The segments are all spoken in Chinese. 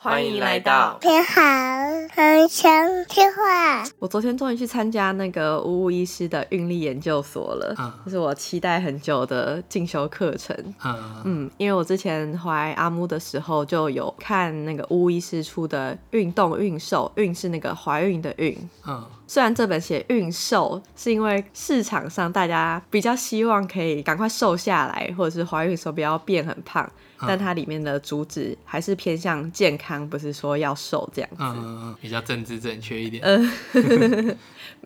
欢迎来到你好，很想听话。我昨天终于去参加那个乌乌医师的运力研究所了，这、嗯、是我期待很久的进修课程。嗯嗯，因为我之前怀阿木的时候就有看那个乌乌医师出的《运动运瘦》，运是那个怀孕的孕。嗯，虽然这本写孕瘦，是因为市场上大家比较希望可以赶快瘦下来，或者是怀孕的时候不要变很胖。但它里面的主旨还是偏向健康，不是说要瘦这样子。嗯，比较政治正确一点。嗯，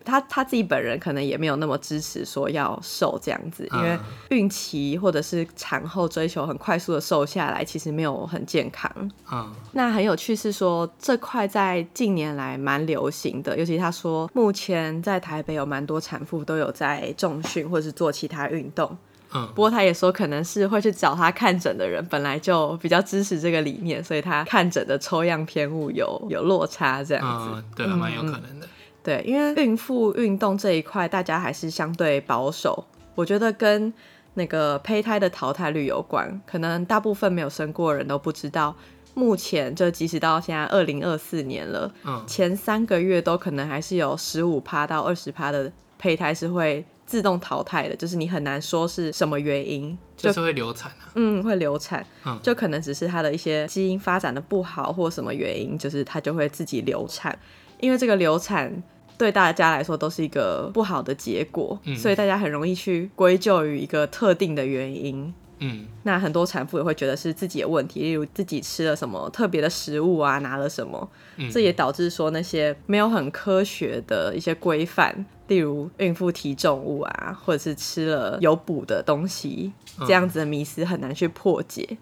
他他自己本人可能也没有那么支持说要瘦这样子，因为孕期或者是产后追求很快速的瘦下来，其实没有很健康。嗯，那很有趣是说这块在近年来蛮流行的，尤其他说目前在台北有蛮多产妇都有在重训或者是做其他运动。嗯，不过他也说，可能是会去找他看诊的人本来就比较支持这个理念，所以他看诊的抽样偏误有有落差这样子。嗯，对，蛮有可能的。对，因为孕妇运动这一块，大家还是相对保守。我觉得跟那个胚胎的淘汰率有关，可能大部分没有生过的人都不知道，目前就即使到现在二零二四年了，嗯，前三个月都可能还是有十五趴到二十趴的胚胎是会。自动淘汰的，就是你很难说是什么原因，就，就是会流产啊。嗯，会流产，嗯，就可能只是它的一些基因发展的不好，或什么原因，就是它就会自己流产。因为这个流产对大家来说都是一个不好的结果，嗯，所以大家很容易去归咎于一个特定的原因。嗯，那很多产妇也会觉得是自己的问题，例如自己吃了什么特别的食物啊，拿了什么，嗯，这也导致说那些没有很科学的一些规范，例如孕妇提重物啊，或者是吃了有补的东西，这样子的迷思很难去破解。嗯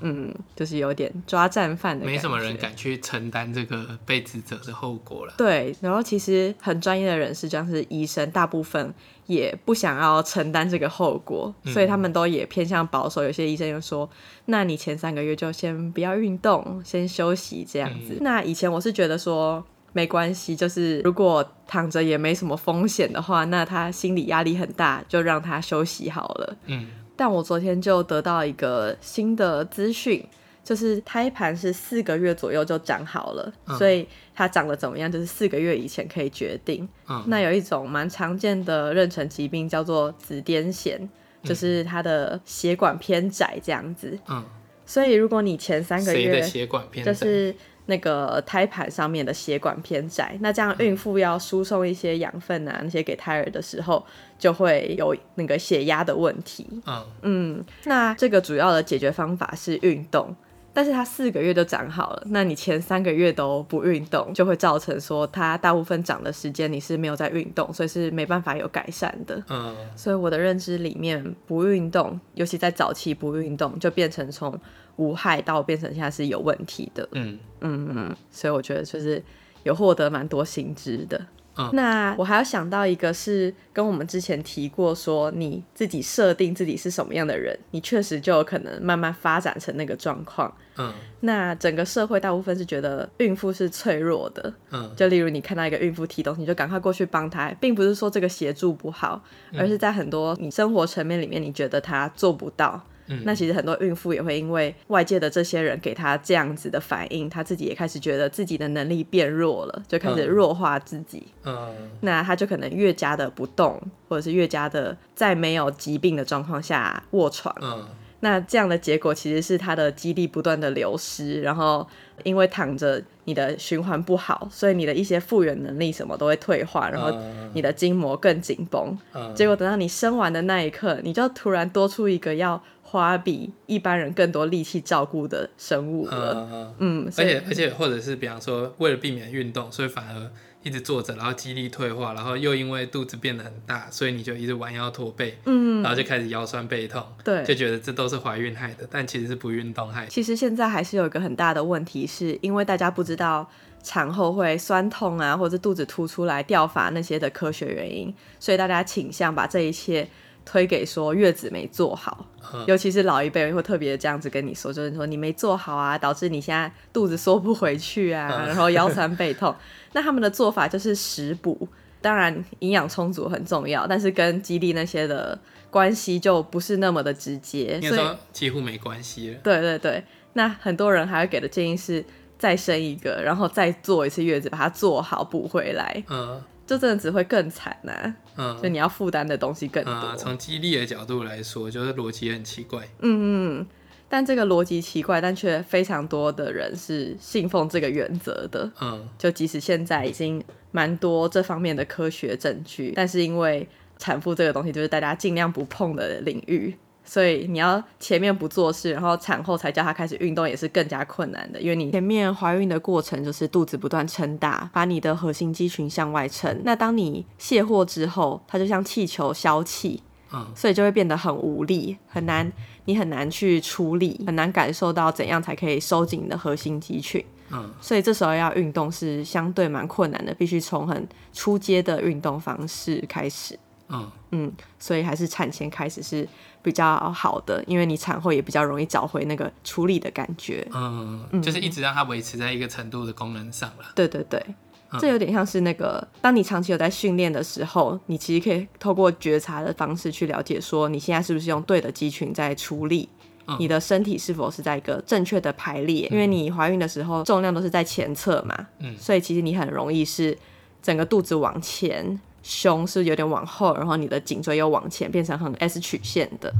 嗯，就是有点抓战犯的，没什么人敢去承担这个被指责的后果了。对，然后其实很专业的人士，像是医生，大部分也不想要承担这个后果，嗯，所以他们都也偏向保守。有些医生就说：“那你前三个月就先不要运动，先休息这样子。嗯”那以前我是觉得说没关系，就是如果躺着也没什么风险的话，那他心理压力很大，就让他休息好了。嗯。但我昨天就得到一个新的资讯，就是胎盘是四个月左右就长好了，嗯、所以它长得怎么样，就是四个月以前可以决定。嗯、那有一种蛮常见的妊娠疾病叫做子癫痫，就是它的血管偏窄这样子。嗯、所以如果你前三个月血管偏窄就是。那个胎盘上面的血管偏窄，那这样孕妇要输送一些养分啊，那些给胎儿的时候，就会有那个血压的问题。嗯嗯，那这个主要的解决方法是运动，但是它四个月就长好了，那你前三个月都不运动，就会造成说它大部分长的时间你是没有在运动，所以是没办法有改善的。嗯，所以我的认知里面，不运动，尤其在早期不运动，就变成从。无害到变成现在是有问题的，嗯嗯嗯，所以我觉得就是有获得蛮多新知的。嗯，那我还要想到一个是跟我们之前提过，说你自己设定自己是什么样的人，你确实就有可能慢慢发展成那个状况。嗯，那整个社会大部分是觉得孕妇是脆弱的，嗯，就例如你看到一个孕妇提东西，你就赶快过去帮她，并不是说这个协助不好，而是在很多你生活层面里面，你觉得她做不到。嗯、那其实很多孕妇也会因为外界的这些人给她这样子的反应，她自己也开始觉得自己的能力变弱了，就开始弱化自己。嗯，那她就可能越加的不动，或者是越加的在没有疾病的状况下卧床。嗯，那这样的结果其实是她的肌力不断的流失，然后因为躺着，你的循环不好，所以你的一些复原能力什么都会退化，然后你的筋膜更紧绷。嗯，结果等到你生完的那一刻，你就突然多出一个要。花比一般人更多力气照顾的生物了，嗯，嗯，而且而且或者是比方说，为了避免运动，所以反而一直坐着，然后肌力退化，然后又因为肚子变得很大，所以你就一直弯腰驼背，嗯，然后就开始腰酸背痛，对，就觉得这都是怀孕害的，但其实是不运动害的。其实现在还是有一个很大的问题，是因为大家不知道产后会酸痛啊，或者肚子凸出来掉发那些的科学原因，所以大家倾向把这一切。推给说月子没做好，尤其是老一辈会特别这样子跟你说，就是说你没做好啊，导致你现在肚子缩不回去啊，然后腰酸背痛。那他们的做法就是食补，当然营养充足很重要，但是跟肌力那些的关系就不是那么的直接，所以几乎没关系了。对对对，那很多人还会给的建议是再生一个，然后再做一次月子，把它做好补回来，嗯，就真的只会更惨呐、啊，嗯，就你要负担的东西更多。从激励的角度来说，就是逻辑很奇怪，嗯嗯，但这个逻辑奇怪，但却非常多的人是信奉这个原则的，嗯，就即使现在已经蛮多这方面的科学证据，但是因为产妇这个东西就是大家尽量不碰的领域。所以你要前面不做事，然后产后才叫她开始运动，也是更加困难的。因为你前面怀孕的过程就是肚子不断撑大，把你的核心肌群向外撑。那当你卸货之后，它就像气球消气，嗯，所以就会变得很无力，很难，你很难去处理，很难感受到怎样才可以收紧你的核心肌群，嗯，所以这时候要运动是相对蛮困难的，必须从很初阶的运动方式开始，嗯嗯，所以还是产前开始是。比较好的，因为你产后也比较容易找回那个处理的感觉。嗯，嗯，就是一直让它维持在一个程度的功能上了。对对对，嗯，这有点像是那个，当你长期有在训练的时候，你其实可以透过觉察的方式去了解，说你现在是不是用对的肌群在处理，嗯，你的身体是否是在一个正确的排列。因为你怀孕的时候重量都是在前侧嘛，嗯，所以其实你很容易是整个肚子往前。胸是有点往后，然后你的颈椎又往前，变成很 S 曲线的。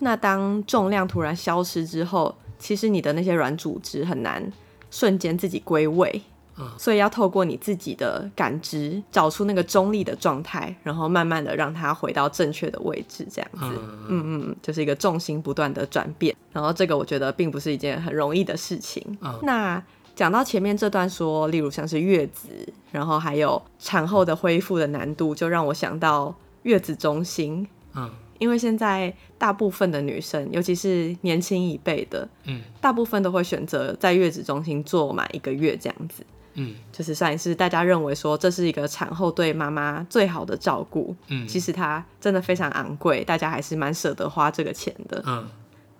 那当重量突然消失之后，其实你的那些软组织很难瞬间自己归位，嗯，所以要透过你自己的感知，找出那个中立的状态，然后慢慢的让它回到正确的位置，这样子，嗯嗯嗯，就是一个重心不断的转变。然后这个我觉得并不是一件很容易的事情。嗯，那。讲到前面这段说，例如像是月子，然后还有产后的恢复的难度，就让我想到月子中心。嗯，因为现在大部分的女生，尤其是年轻一辈的，嗯，大部分都会选择在月子中心做满一个月这样子。嗯，就是算是大家认为说这是一个产后对妈妈最好的照顾。嗯，其实它真的非常昂贵，大家还是蛮舍得花这个钱的。嗯。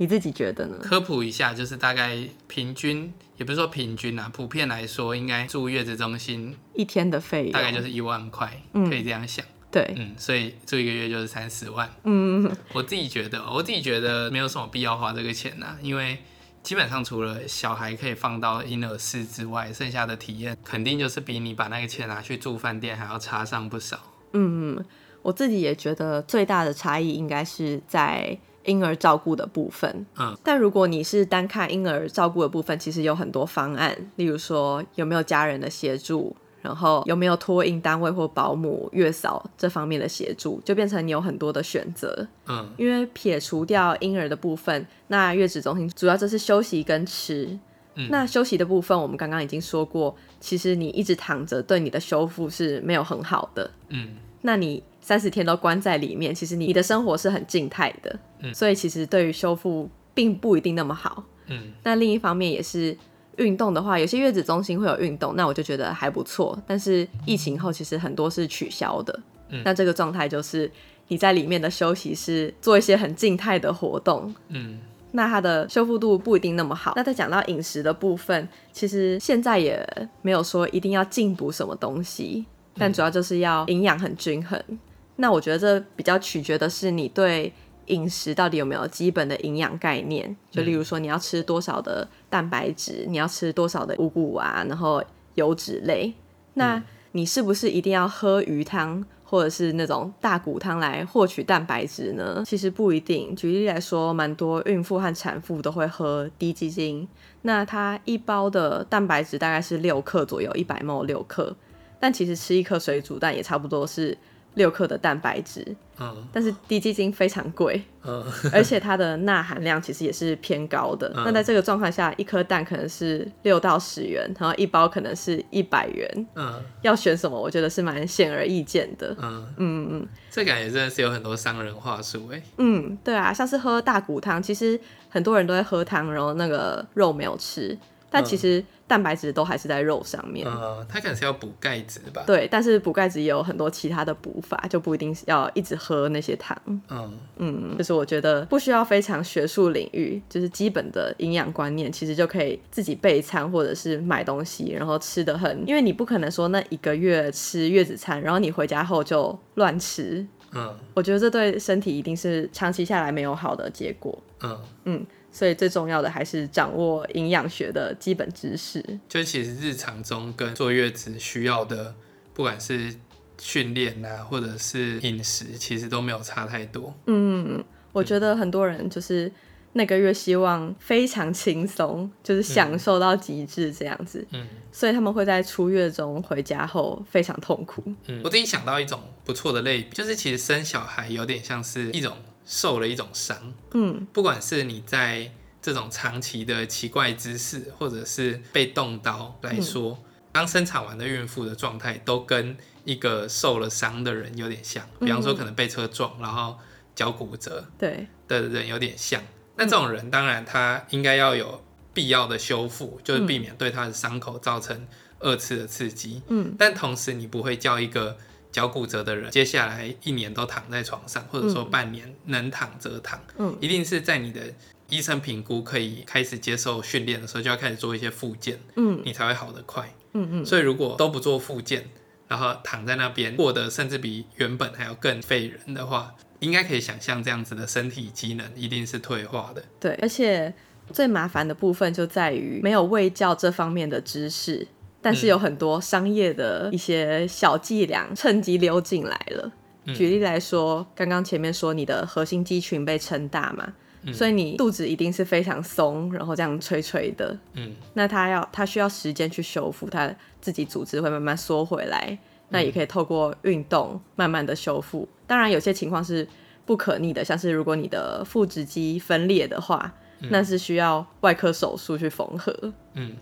你自己觉得呢？科普一下，就是大概平均，也不是说平均啊，普遍来说，应该住月子中心一天的费用大概就是一万块，嗯，可以这样想。对，嗯，所以住一个月就是三十万。嗯，我自己觉得，我自己觉得没有什么必要花这个钱呐，因为基本上除了小孩可以放到婴儿室之外，剩下的体验肯定就是比你把那个钱拿去住饭店还要差上不少。嗯，我自己也觉得最大的差异应该是在。婴儿照顾的部分，嗯，但如果你是单看婴儿照顾的部分，其实有很多方案，例如说有没有家人的协助，然后有没有托婴单位或保姆、月嫂这方面的协助，就变成你有很多的选择，嗯，因为撇除掉婴儿的部分，那月子中心主要就是休息跟吃，嗯，那休息的部分我们刚刚已经说过，其实你一直躺着对你的修复是没有很好的，嗯，那你。三十天都关在里面，其实你你的生活是很静态的，嗯，所以其实对于修复并不一定那么好，嗯。那另一方面也是运动的话，有些月子中心会有运动，那我就觉得还不错。但是疫情后其实很多是取消的，嗯。那这个状态就是你在里面的休息是做一些很静态的活动，嗯。那它的修复度不一定那么好。那再讲到饮食的部分，其实现在也没有说一定要进补什么东西，但主要就是要营养很均衡。那我觉得这比较取决的是你对饮食到底有没有基本的营养概念，就例如说你要吃多少的蛋白质，你要吃多少的五谷啊，然后油脂类。那你是不是一定要喝鱼汤或者是那种大骨汤来获取蛋白质呢？其实不一定。举例来说，蛮多孕妇和产妇都会喝低基精，那它一包的蛋白质大概是六克左右，一百 ml 六克，但其实吃一颗水煮蛋也差不多是。六克的蛋白质，嗯，但是低基金非常贵，嗯，而且它的钠含量其实也是偏高的。嗯、那在这个状况下，一颗蛋可能是六到十元，然后一包可能是一百元，嗯，要选什么？我觉得是蛮显而易见的，嗯嗯嗯，这感觉真的是有很多商人话术哎，嗯，对啊，像是喝大骨汤，其实很多人都会喝汤，然后那个肉没有吃。但其实蛋白质都还是在肉上面。呃，它可能是要补钙质吧？对，但是补钙质也有很多其他的补法，就不一定是要一直喝那些汤。嗯嗯，就是我觉得不需要非常学术领域，就是基本的营养观念，其实就可以自己备餐或者是买东西，然后吃的很，因为你不可能说那一个月吃月子餐，然后你回家后就乱吃。嗯，我觉得这对身体一定是长期下来没有好的结果。嗯嗯。所以最重要的还是掌握营养学的基本知识。就其实日常中跟坐月子需要的，不管是训练啊，或者是饮食，其实都没有差太多。嗯，我觉得很多人就是那个月希望非常轻松，就是享受到极致这样子。嗯，所以他们会在出月中回家后非常痛苦。嗯，我自己想到一种不错的类比，就是其实生小孩有点像是一种。受了一种伤，嗯，不管是你在这种长期的奇怪姿势，或者是被动刀来说，刚、嗯、生产完的孕妇的状态都跟一个受了伤的人有点像。比方说，可能被车撞，然后脚骨折，对的人有点像。那这种人当然他应该要有必要的修复，就是避免对他的伤口造成二次的刺激。嗯，但同时你不会叫一个。脚骨折的人，接下来一年都躺在床上，或者说半年能躺则躺，嗯，一定是在你的医生评估可以开始接受训练的时候，就要开始做一些复健，嗯，你才会好得快，嗯嗯。所以如果都不做复健，然后躺在那边过得甚至比原本还要更废人的话，应该可以想象这样子的身体机能一定是退化的。对，而且最麻烦的部分就在于没有卫教这方面的知识。但是有很多商业的一些小伎俩趁机溜进来了。嗯、举例来说，刚刚前面说你的核心肌群被撑大嘛，嗯、所以你肚子一定是非常松，然后这样垂垂的。嗯，那它要它需要时间去修复，它自己组织会慢慢缩回来。那也可以透过运动慢慢的修复。当然有些情况是不可逆的，像是如果你的腹直肌分裂的话，嗯、那是需要外科手术去缝合。嗯。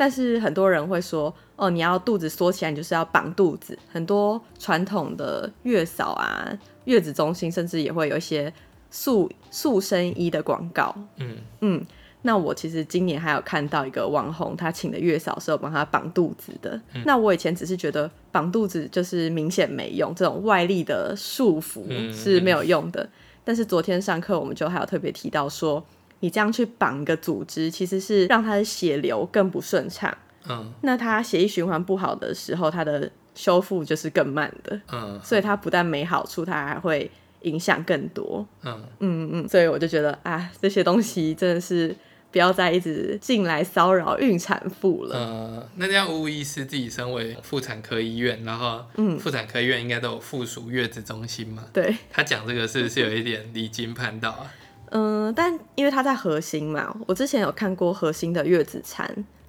但是很多人会说，哦，你要肚子缩起来，你就是要绑肚子。很多传统的月嫂啊、月子中心，甚至也会有一些塑塑身衣的广告。嗯嗯，那我其实今年还有看到一个网红，他请的月嫂是有帮他绑肚子的。嗯、那我以前只是觉得绑肚子就是明显没用，这种外力的束缚是没有用的。嗯嗯、但是昨天上课我们就还有特别提到说。你这样去绑一个组织，其实是让他的血流更不顺畅。嗯，那他血液循环不好的时候，他的修复就是更慢的。嗯，所以它不但没好处，它还会影响更多。嗯嗯嗯，所以我就觉得啊，这些东西真的是不要再一直进来骚扰孕产妇了。呃，那这样巫医师自己身为妇产科医院，然后嗯，妇产科医院应该都有附属月子中心嘛？对，他讲这个是不是有一点离经叛道啊？嗯，但因为它在核心嘛，我之前有看过核心的月子餐，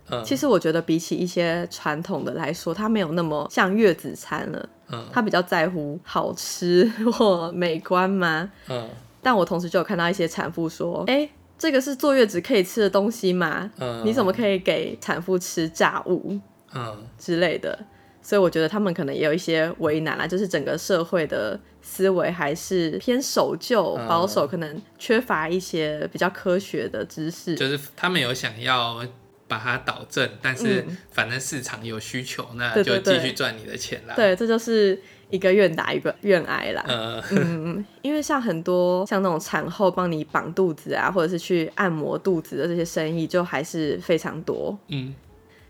嗯，其实我觉得比起一些传统的来说，它没有那么像月子餐了，嗯，它比较在乎好吃 或美观吗，嗯，但我同时就有看到一些产妇说，哎，这个是坐月子可以吃的东西吗？嗯，你怎么可以给产妇吃炸物，嗯之类的？所以我觉得他们可能也有一些为难啦，就是整个社会的思维还是偏守旧、保守，可能缺乏一些比较科学的知识。就是他们有想要把它导正，但是反正市场有需求，嗯、那就继续赚你的钱啦。对，这就是一个愿打一个愿挨啦。嗯嗯，因为像很多像那种产后帮你绑肚子啊，或者是去按摩肚子的这些生意，就还是非常多。嗯，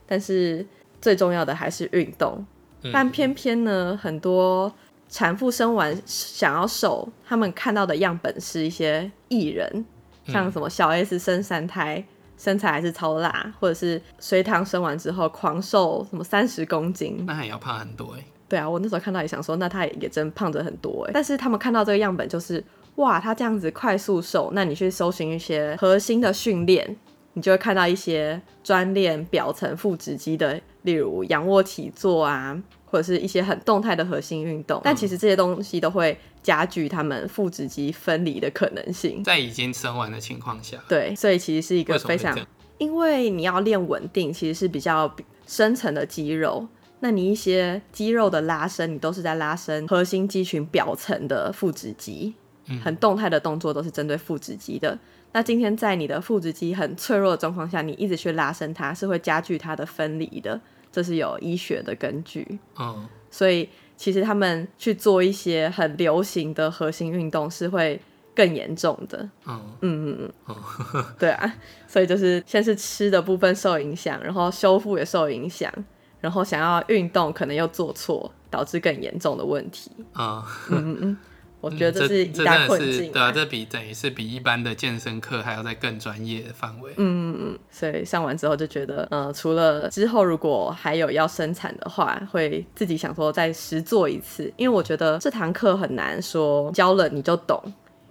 但是。最重要的还是运动，但偏偏呢，很多产妇生完想要瘦，他们看到的样本是一些艺人，像什么小 S 生三胎，身材还是超辣，或者是隋棠生完之后狂瘦什么三十公斤，那还要胖很多哎。对啊，我那时候看到也想说，那他也真胖着很多哎。但是他们看到这个样本就是，哇，他这样子快速瘦，那你去搜寻一些核心的训练。你就会看到一些专练表层腹直肌的，例如仰卧起坐啊，或者是一些很动态的核心运动。但其实这些东西都会加剧他们腹直肌分离的可能性。在已经生完的情况下，对，所以其实是一个非常，因为你要练稳定，其实是比较深层的肌肉。那你一些肌肉的拉伸，你都是在拉伸核心肌群表层的腹直肌，很动态的动作都是针对腹直肌的。那今天在你的腹直肌很脆弱的状况下，你一直去拉伸它，是会加剧它的分离的，这是有医学的根据。嗯，所以其实他们去做一些很流行的核心运动是会更严重的。嗯嗯嗯嗯，对啊，所以就是先是吃的部分受影响，然后修复也受影响，然后想要运动可能又做错，导致更严重的问题。嗯嗯嗯。我觉得这是一大困境，啊嗯。对啊，这比等于是比一般的健身课还要在更专业的范围。嗯嗯嗯。所以上完之后就觉得，呃，除了之后如果还有要生产的话，会自己想说再实做一次，因为我觉得这堂课很难说教了你就懂。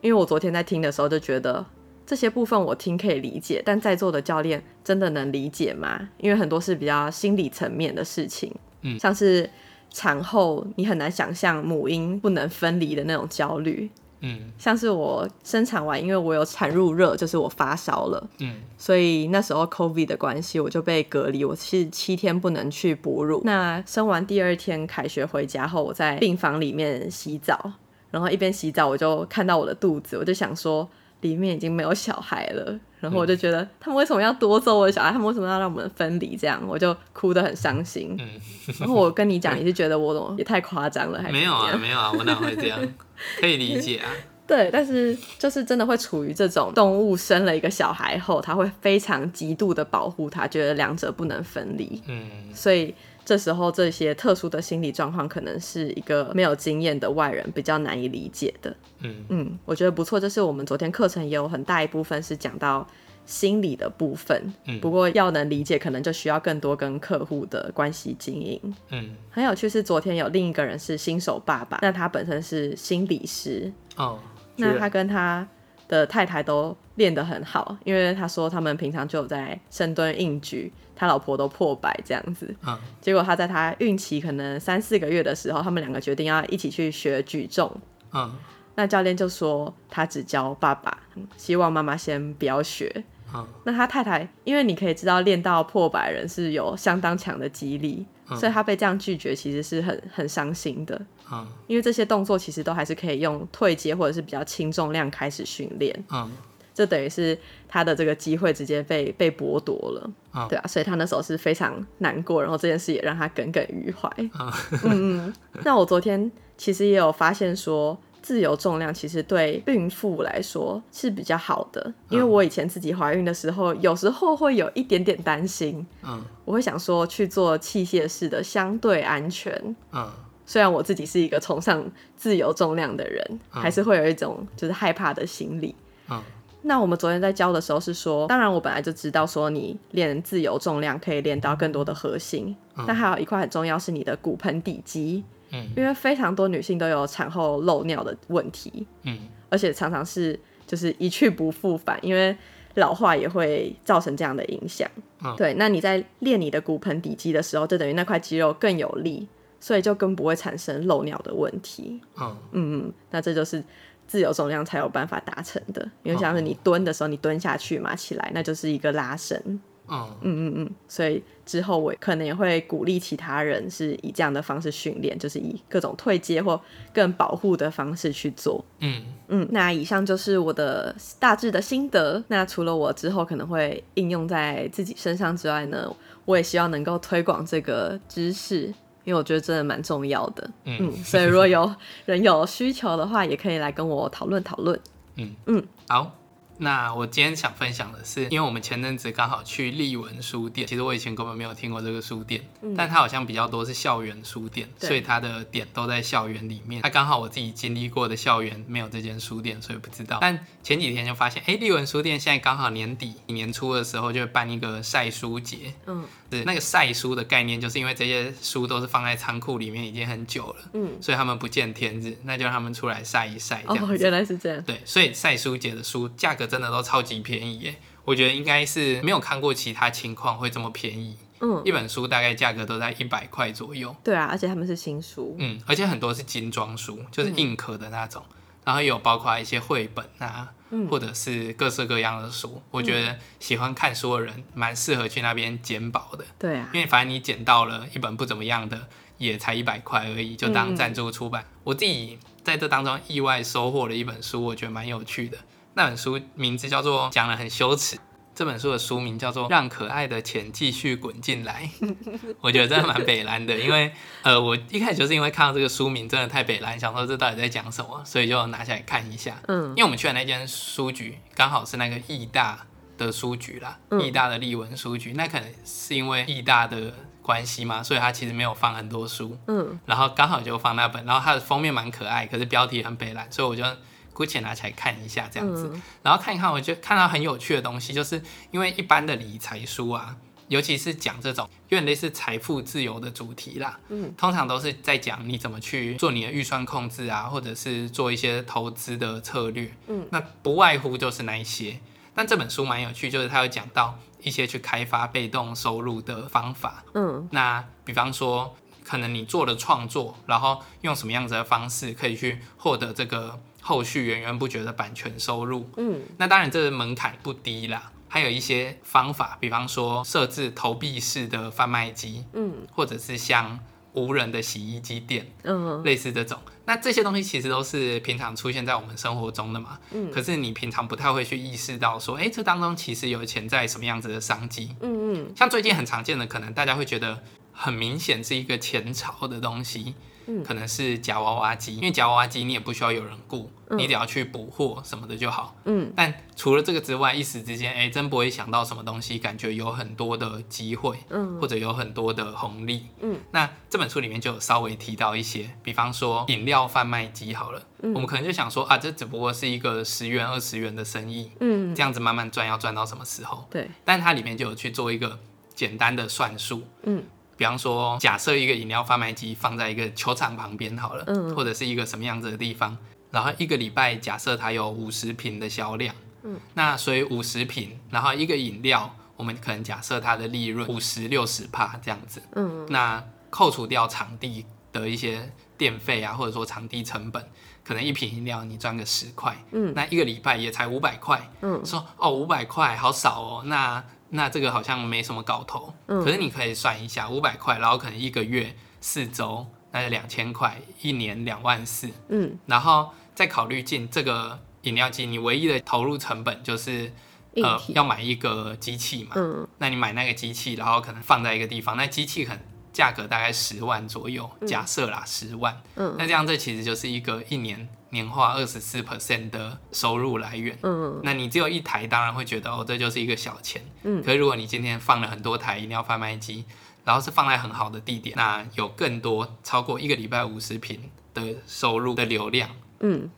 因为我昨天在听的时候就觉得这些部分我听可以理解，但在座的教练真的能理解吗？因为很多是比较心理层面的事情，嗯，像是。产后你很难想象母婴不能分离的那种焦虑，嗯，像是我生产完，因为我有产褥热，就是我发烧了，嗯，所以那时候 COVID 的关系，我就被隔离，我是七天不能去哺乳。那生完第二天开学回家后，我在病房里面洗澡，然后一边洗澡我就看到我的肚子，我就想说。里面已经没有小孩了，然后我就觉得他们为什么要夺走我的小孩？他们为什么要让我们分离？这样我就哭得很伤心。嗯，然后我跟你讲，你是觉得我怎么也太夸张了？还 没有啊，没有啊，我哪会这样？可以理解啊。对，但是就是真的会处于这种动物生了一个小孩后，他会非常极度的保护他，觉得两者不能分离。嗯，所以。这时候，这些特殊的心理状况，可能是一个没有经验的外人比较难以理解的。嗯嗯，我觉得不错。就是我们昨天课程也有很大一部分是讲到心理的部分。嗯，不过要能理解，可能就需要更多跟客户的关系经营。嗯，很有趣是昨天有另一个人是新手爸爸，那他本身是心理师。哦，那他跟他的太太都练得很好，因为他说他们平常就有在深蹲、硬举。他老婆都破百这样子，嗯，结果他在他孕期可能三四个月的时候，他们两个决定要一起去学举重，嗯，那教练就说他只教爸爸，希望妈妈先不要学，嗯，那他太太，因为你可以知道练到破百人是有相当强的肌力，嗯，所以他被这样拒绝其实是很很伤心的，嗯，因为这些动作其实都还是可以用退阶或者是比较轻重量开始训练，嗯。这等于是他的这个机会直接被被剥夺了，哦，对啊，所以他那时候是非常难过，然后这件事也让他耿耿于怀。哦、嗯嗯，那我昨天其实也有发现说，自由重量其实对孕妇来说是比较好的，因为我以前自己怀孕的时候，有时候会有一点点担心，嗯，我会想说去做器械式的相对安全，嗯，虽然我自己是一个崇尚自由重量的人，还是会有一种就是害怕的心理，嗯。那我们昨天在教的时候是说，当然我本来就知道说你练自由重量可以练到更多的核心，嗯、但还有一块很重要是你的骨盆底肌，嗯，因为非常多女性都有产后漏尿的问题，嗯，而且常常是就是一去不复返，因为老化也会造成这样的影响，嗯，对。那你在练你的骨盆底肌的时候，就等于那块肌肉更有力，所以就更不会产生漏尿的问题，嗯嗯，那这就是。自由重量才有办法达成的，因为像是你蹲的时候，你蹲下去嘛，起来那就是一个拉伸。嗯嗯嗯，所以之后我可能也会鼓励其他人是以这样的方式训练，就是以各种退阶或更保护的方式去做。嗯嗯，那以上就是我的大致的心得。那除了我之后可能会应用在自己身上之外呢，我也希望能够推广这个知识。因为我觉得真的蛮重要的，嗯，嗯，所以如果有人有需求的话，也可以来跟我讨论讨论，嗯。嗯，好。那我今天想分享的是，因为我们前阵子刚好去丽文书店，其实我以前根本没有听过这个书店，嗯、但它好像比较多是校园书店，所以它的点都在校园里面。它刚好我自己经历过的校园没有这间书店，所以不知道。但前几天就发现，哎，丽文书店现在刚好年底年初的时候就会办一个晒书节，嗯，是那个晒书的概念，就是因为这些书都是放在仓库里面已经很久了，嗯，所以他们不见天日，那就让他们出来晒一晒。哦，原来是这样。对，所以晒书节的书价格。真的都超级便宜耶！我觉得应该是没有看过其他情况会这么便宜。嗯，一本书大概价格都在一百块左右。对啊，而且他们是新书。嗯，而且很多是精装书，就是硬壳的那种。嗯、然后有包括一些绘本啊，嗯、或者是各式各样的书。我觉得喜欢看书的人蛮适合去那边捡宝的。对啊，因为反正你捡到了一本不怎么样的，也才一百块而已，就当赞助出版。嗯、我自己在这当中意外收获了一本书，我觉得蛮有趣的。那本书名字叫做《讲了很羞耻》，这本书的书名叫做《让可爱的钱继续滚进来》。我觉得真的蛮北蓝的，因为呃，我一开始就是因为看到这个书名真的太北蓝，想说这到底在讲什么，所以就拿下来看一下。嗯，因为我们去的那间书局刚好是那个义大的书局啦，义大的立文书局，那可能是因为义大的。关系嘛，所以他其实没有放很多书。嗯，然后刚好就放那本，然后它的封面蛮可爱，可是标题很北蓝，所以我就姑且拿起来看一下这样子。嗯、然后看一看，我就看到很有趣的东西，就是因为一般的理财书啊，尤其是讲这种有点类似财富自由的主题啦，嗯，通常都是在讲你怎么去做你的预算控制啊，或者是做一些投资的策略。嗯，那不外乎就是那一些。但这本书蛮有趣，就是它有讲到一些去开发被动收入的方法。嗯，那比方说，可能你做了创作，然后用什么样子的方式可以去获得这个后续源源不绝的版权收入？嗯，那当然这个门槛不低啦。还有一些方法，比方说设置投币式的贩卖机，嗯，或者是像。无人的洗衣机店，嗯，类似这种，那这些东西其实都是平常出现在我们生活中的嘛，嗯，可是你平常不太会去意识到说，哎，这当中其实有潜在什么样子的商机，嗯嗯，像最近很常见的，可能大家会觉得很明显是一个前朝的东西。可能是夹娃娃机，因为夹娃娃机你也不需要有人雇，嗯、你只要去补货什么的就好。嗯，但除了这个之外，一时之间，哎，真不会想到什么东西，感觉有很多的机会，嗯，或者有很多的红利。嗯，那这本书里面就有稍微提到一些，比方说饮料贩卖机好了，嗯、我们可能就想说啊，这只不过是一个十元、二十元的生意，嗯，这样子慢慢赚，要赚到什么时候？对，但它里面就有去做一个简单的算术，嗯。比方说，假设一个饮料贩卖机放在一个球场旁边好了，嗯，或者是一个什么样子的地方，然后一个礼拜假设它有五十瓶的销量，嗯，那所以五十瓶，然后一个饮料，我们可能假设它的利润五十六十帕这样子，嗯，那扣除掉场地的一些电费啊，或者说场地成本，可能一瓶饮料你赚个十块，嗯，那一个礼拜也才五百块，嗯，说哦五百块好少哦，那。那这个好像没什么搞头，嗯、可是你可以算一下，五百块，然后可能一个月四周，那就两千块，一年两万四，嗯，然后再考虑进这个饮料机，你唯一的投入成本就是呃要买一个机器嘛，嗯，那你买那个机器，然后可能放在一个地方，那机器可能价格大概十万左右，嗯、假设啦十万，嗯，那这样这其实就是一个一年。年化二十四 percent 的收入来源，嗯，那你只有一台，当然会觉得哦，这就是一个小钱，嗯，可是如果你今天放了很多台饮料贩卖机，然后是放在很好的地点，那有更多超过一个礼拜五十瓶的收入的流量，嗯。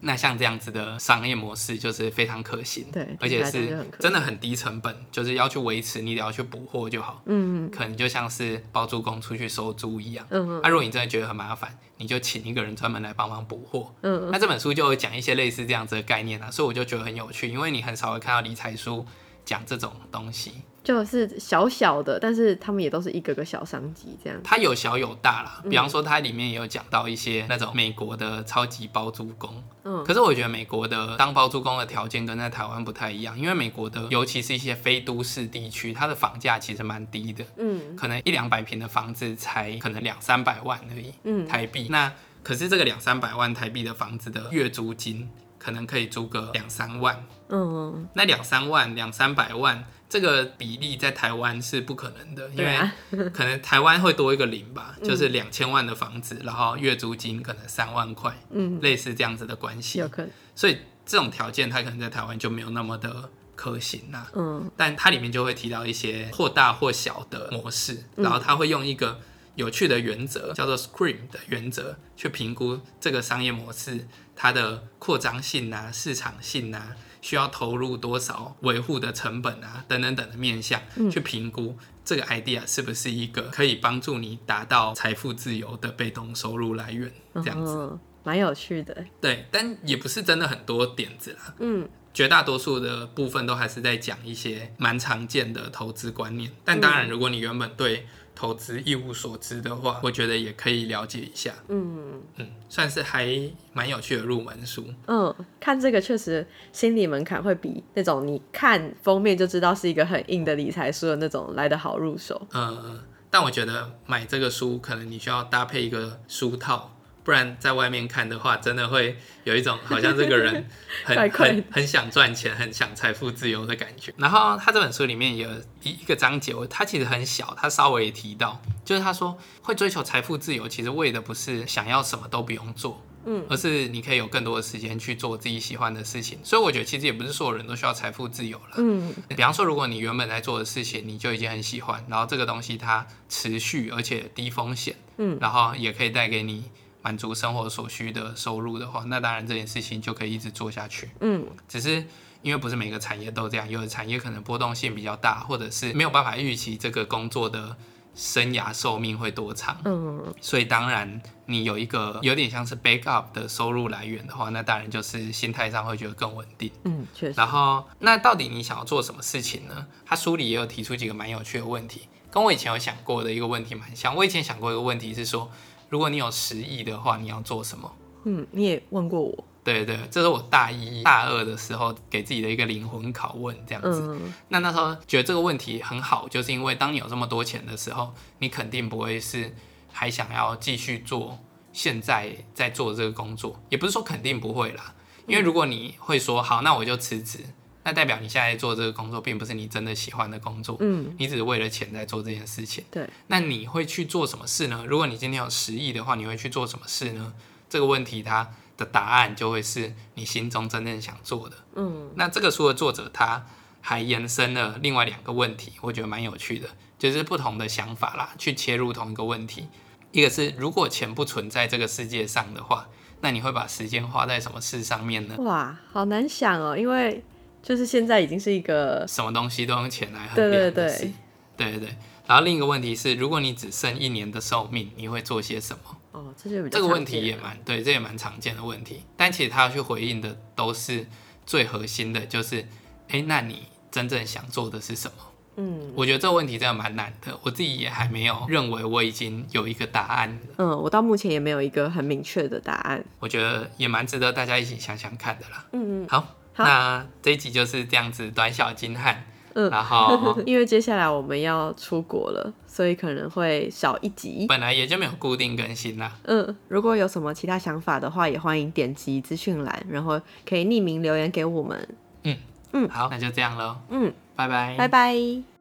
那像这样子的商业模式就是非常可行，对，而且是真的很低成本，就是要去维持，你只要去补货就好，嗯，可能就像是包租公出去收租一样，嗯。哼，那、啊、如果你真的觉得很麻烦，你就请一个人专门来帮忙补货，嗯，那这本书就会讲一些类似这样子的概念啊，所以我就觉得很有趣，因为你很少会看到理财书讲这种东西。就是小小的，但是他们也都是一个个小商机这样。它有小有大啦，比方说它里面也有讲到一些那种美国的超级包租公。嗯，可是我觉得美国的当包租公的条件跟在台湾不太一样，因为美国的尤其是一些非都市地区，它的房价其实蛮低的。嗯，可能一两百平的房子才可能两三百万而已。嗯，台币。那可是这个两三百万台币的房子的月租金可能可以租个两三万。嗯，那两三万两三百万。这个比例在台湾是不可能的，因为可能台湾会多一个零吧，就是两千万的房子，然后月租金可能三万块，嗯，类似这样子的关系，有可能。所以这种条件它可能在台湾就没有那么的可行呐，嗯，但它里面就会提到一些或大或小的模式，然后它会用一个有趣的原则，叫做 SCREAM 的原则，去评估这个商业模式它的扩张性啊、市场性啊。需要投入多少维护的成本啊，等等等的面向，嗯、去评估这个 idea 是不是一个可以帮助你达到财富自由的被动收入来源，这样子，蛮、哦、有趣的。对，但也不是真的很多点子啦。嗯，绝大多数的部分都还是在讲一些蛮常见的投资观念。但当然，如果你原本对投资一无所知的话，我觉得也可以了解一下。嗯嗯，算是还蛮有趣的入门书。嗯，看这个确实心理门槛会比那种你看封面就知道是一个很硬的理财书的那种来得好入手。嗯，但我觉得买这个书可能你需要搭配一个书套。不然在外面看的话，真的会有一种好像这个人很 很很想赚钱、很想财富自由的感觉。然后他这本书里面有一一个章节，他其实很小，他稍微也提到，就是他说会追求财富自由，其实为的不是想要什么都不用做，嗯，而是你可以有更多的时间去做自己喜欢的事情。所以我觉得其实也不是所有人都需要财富自由了。嗯，比方说，如果你原本在做的事情你就已经很喜欢，然后这个东西它持续而且低风险，嗯，然后也可以带给你满足生活所需的收入的话，那当然这件事情就可以一直做下去。嗯，只是。因为不是每个产业都这样，有的产业可能波动性比较大，或者是没有办法预期这个工作的生涯寿命会多长。嗯，所以当然你有一个有点像是 backup 的收入来源的话，那当然就是心态上会觉得更稳定。嗯，确实。然后，那到底你想要做什么事情呢？他书里也有提出几个蛮有趣的问题，跟我以前有想过的一个问题蛮像。我以前想过一个问题是说，如果你有十亿的话，你要做什么？嗯，你也问过我。对对，这是我大一、大二的时候给自己的一个灵魂拷问，这样子。嗯、那那时候觉得这个问题很好，就是因为当你有这么多钱的时候，你肯定不会是还想要继续做现在在做的这个工作，也不是说肯定不会啦。因为如果你会说好，那我就辞职，那代表你现在做这个工作并不是你真的喜欢的工作，嗯，你只是为了钱在做这件事情。对，那你会去做什么事呢？如果你今天有十亿的话，你会去做什么事呢？这个问题它。的答案就会是你心中真正想做的。嗯，那这个书的作者他还延伸了另外两个问题，我觉得蛮有趣的，就是不同的想法啦，去切入同一个问题。一个是如果钱不存在这个世界上的话，那你会把时间花在什么事上面呢？哇，好难想哦，因为就是现在已经是一个什么东西都用钱来衡量的事。对对对，对对对。然后另一个问题是，如果你只剩一年的寿命，你会做些什么？哦，这就这个问题也蛮对，这也蛮常见的问题。但其实他要去回应的都是最核心的，就是，哎，那你真正想做的是什么？嗯，我觉得这个问题真的蛮难的，我自己也还没有认为我已经有一个答案。嗯，我到目前也没有一个很明确的答案。我觉得也蛮值得大家一起想想看的啦。嗯嗯，好，那这一集就是这样子，短小精悍。嗯，然后 因为接下来我们要出国了，所以可能会少一集。本来也就没有固定更新啦。嗯，如果有什么其他想法的话，也欢迎点击资讯栏，然后可以匿名留言给我们。嗯嗯，好，那就这样喽。嗯，拜拜，拜拜。